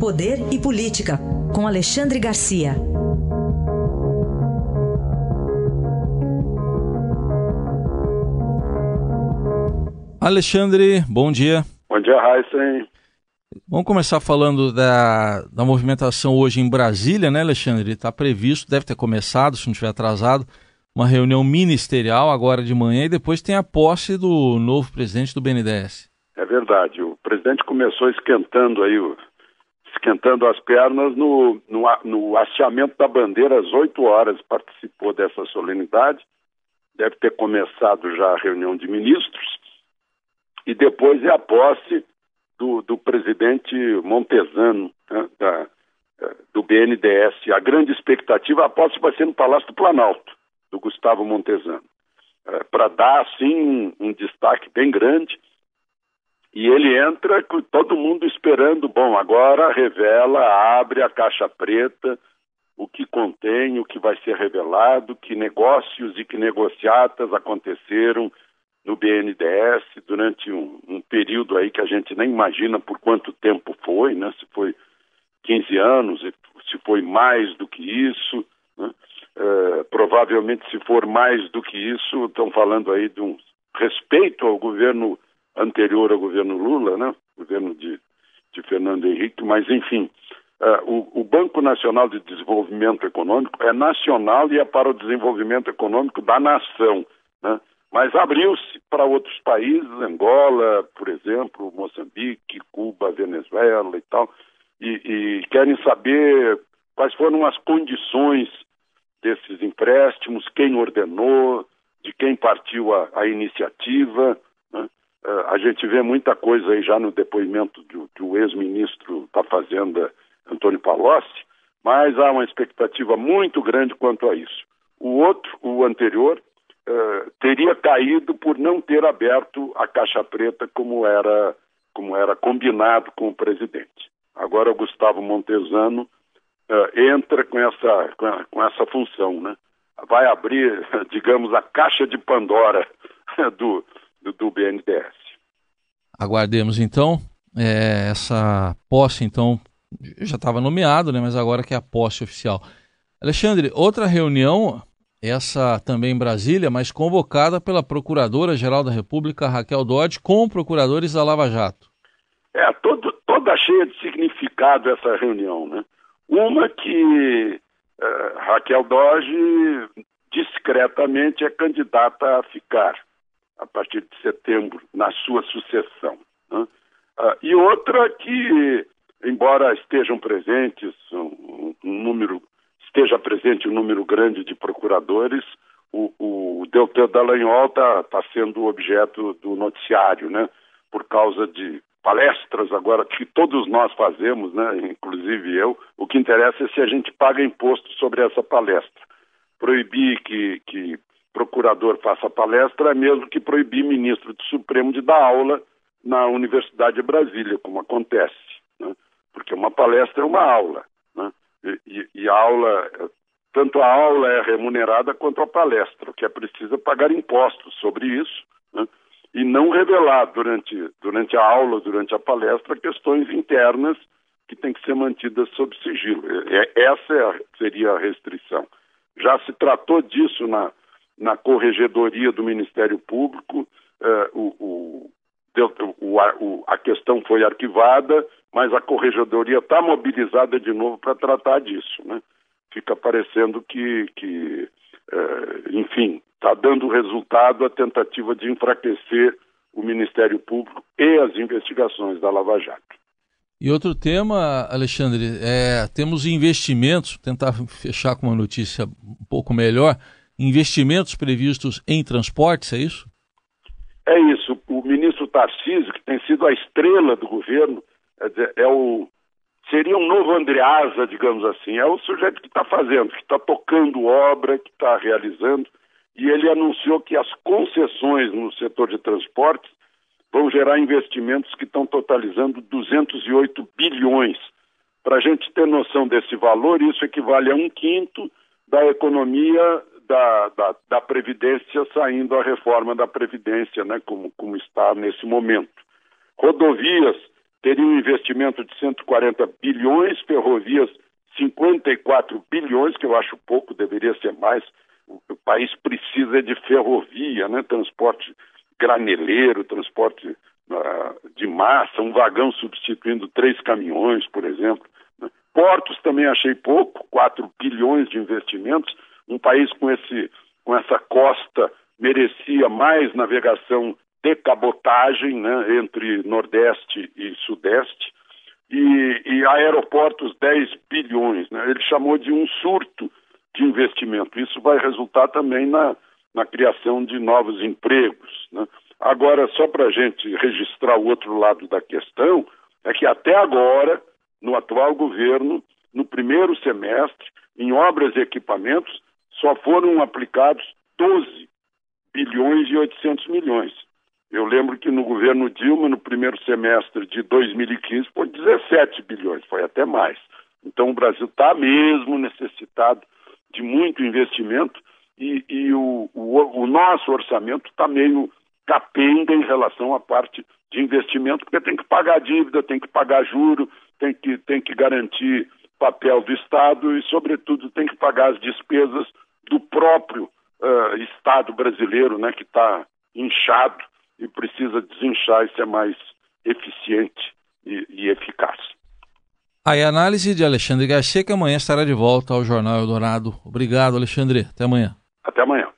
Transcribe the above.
Poder e Política, com Alexandre Garcia. Alexandre, bom dia. Bom dia, Heisen. Vamos começar falando da, da movimentação hoje em Brasília, né, Alexandre? Está previsto, deve ter começado, se não estiver atrasado, uma reunião ministerial agora de manhã e depois tem a posse do novo presidente do BNDES. É verdade. O presidente começou esquentando aí o, esquentando as pernas no, no, no hasteamento da bandeira. Às 8 horas, participou dessa solenidade, deve ter começado já a reunião de ministros, e depois é a posse do, do presidente Montesano, né, da, eh, do BNDES. A grande expectativa, a posse vai ser no Palácio do Planalto, do Gustavo Montesano, é, para dar, assim, um, um destaque bem grande e ele entra com todo mundo esperando, bom, agora revela, abre a caixa preta, o que contém, o que vai ser revelado, que negócios e que negociatas aconteceram no BNDES durante um, um, período aí que a gente nem imagina por quanto tempo foi, né? Se foi 15 anos, se foi mais do que isso, né? é, provavelmente se for mais do que isso, estão falando aí de um respeito ao governo anterior ao governo Lula, né? governo de, de Fernando Henrique, mas enfim, uh, o, o, Banco Nacional de Desenvolvimento Econômico é nacional e é para o desenvolvimento econômico da nação, né? mas abriu-se para outros países, Angola, por exemplo, Moçambique, Cuba, Venezuela e tal, e, e querem saber quais foram as condições desses empréstimos, quem ordenou, de quem partiu a, a iniciativa, a gente vê muita coisa aí já no depoimento do, do ex-ministro da Fazenda, Antônio Palocci, mas há uma expectativa muito grande quanto a isso. O outro, o anterior, uh, teria caído por não ter aberto a caixa preta como era, como era combinado com o presidente. Agora o Gustavo Montesano uh, entra com essa, com, a, com essa função, né? Vai abrir, digamos, a caixa de Pandora do, do, do BNDES. Aguardemos então é, essa posse, então já estava nomeado, né? Mas agora que é a posse oficial. Alexandre, outra reunião, essa também em Brasília, mas convocada pela Procuradora-Geral da República, Raquel Dodge, com procuradores da Lava Jato. É, todo, toda cheia de significado essa reunião, né? Uma que uh, Raquel Dodge discretamente é candidata a ficar a partir de setembro, na sua sucessão. Né? Ah, e outra que, embora estejam presentes um, um, número, esteja presente um número grande de procuradores, o, o Deltan Dallagnol está tá sendo objeto do noticiário, né? Por causa de palestras agora que todos nós fazemos, né? Inclusive eu. O que interessa é se a gente paga imposto sobre essa palestra. Proibir que, que procurador faça palestra é mesmo que proibir ministro do Supremo de dar aula na Universidade de Brasília, como acontece, né? porque uma palestra é uma aula, né? e, e, a aula, tanto a aula é remunerada quanto a palestra, o que é preciso é pagar impostos sobre isso, né? e não revelar durante, durante a aula, durante a palestra, questões internas que têm que ser mantidas sob sigilo. Essa é seria a restrição. Já se tratou disso na, na corregedoria do Ministério Público, uh, o, o, o, o, a questão foi arquivada, mas a corregedoria está mobilizada de novo para tratar disso. Né? Fica parecendo que, que uh, enfim, está dando resultado a tentativa de enfraquecer o Ministério Público e as investigações da Lava Jato. E outro tema, Alexandre, é, temos investimentos, tentar fechar com uma notícia um pouco melhor investimentos previstos em transportes, é isso? É isso. O ministro Tarcísio, que tem sido a estrela do governo, é, o seria um novo Andreasa, digamos assim. É o sujeito que está fazendo, que está tocando obra, que está realizando. E ele anunciou que as concessões no setor de transportes vão gerar investimentos que estão totalizando 208 bilhões. Para a gente ter noção desse valor, isso equivale a um quinto da economia da, da, da, Previdência saindo a reforma da Previdência, né, como, como está nesse momento. Rodovias teria um investimento de 140 bilhões, ferrovias 54 bilhões, que eu acho pouco, deveria ser mais. O país precisa de ferrovia, né? transporte graneleiro, transporte uh, de massa, um vagão substituindo três caminhões, por exemplo. Né? Portos também achei pouco, 4 bilhões de investimentos. Um país com, esse, com essa costa merecia mais navegação de cabotagem né, entre Nordeste e Sudeste e, e aeroportos 10 bilhões. Né? Ele chamou de um surto de investimento. Isso vai resultar também na, na criação de novos empregos. Né? Agora, só para a gente registrar o outro lado da questão, é que até agora, no atual governo, no primeiro semestre, em obras e equipamentos, só foram aplicados 12 bilhões e 800 milhões. Eu lembro que no governo Dilma, no primeiro semestre de 2015, foi 17 bilhões, foi até mais. Então o Brasil está mesmo necessitado de muito investimento e, e o, o, o, nosso orçamento está meio capenga em relação à parte de investimento, porque tem que pagar dívida, tem que pagar juro, tem que, tem que garantir papel do Estado e, sobretudo, tem que pagar as despesas do próprio uh, Estado brasileiro, né, que está inchado e precisa desinchar e ser mais eficiente e, e eficaz. Aí a análise de Alexandre Garcia, que amanhã estará de volta ao Jornal Eldorado. Obrigado, Alexandre. Até amanhã. Até amanhã.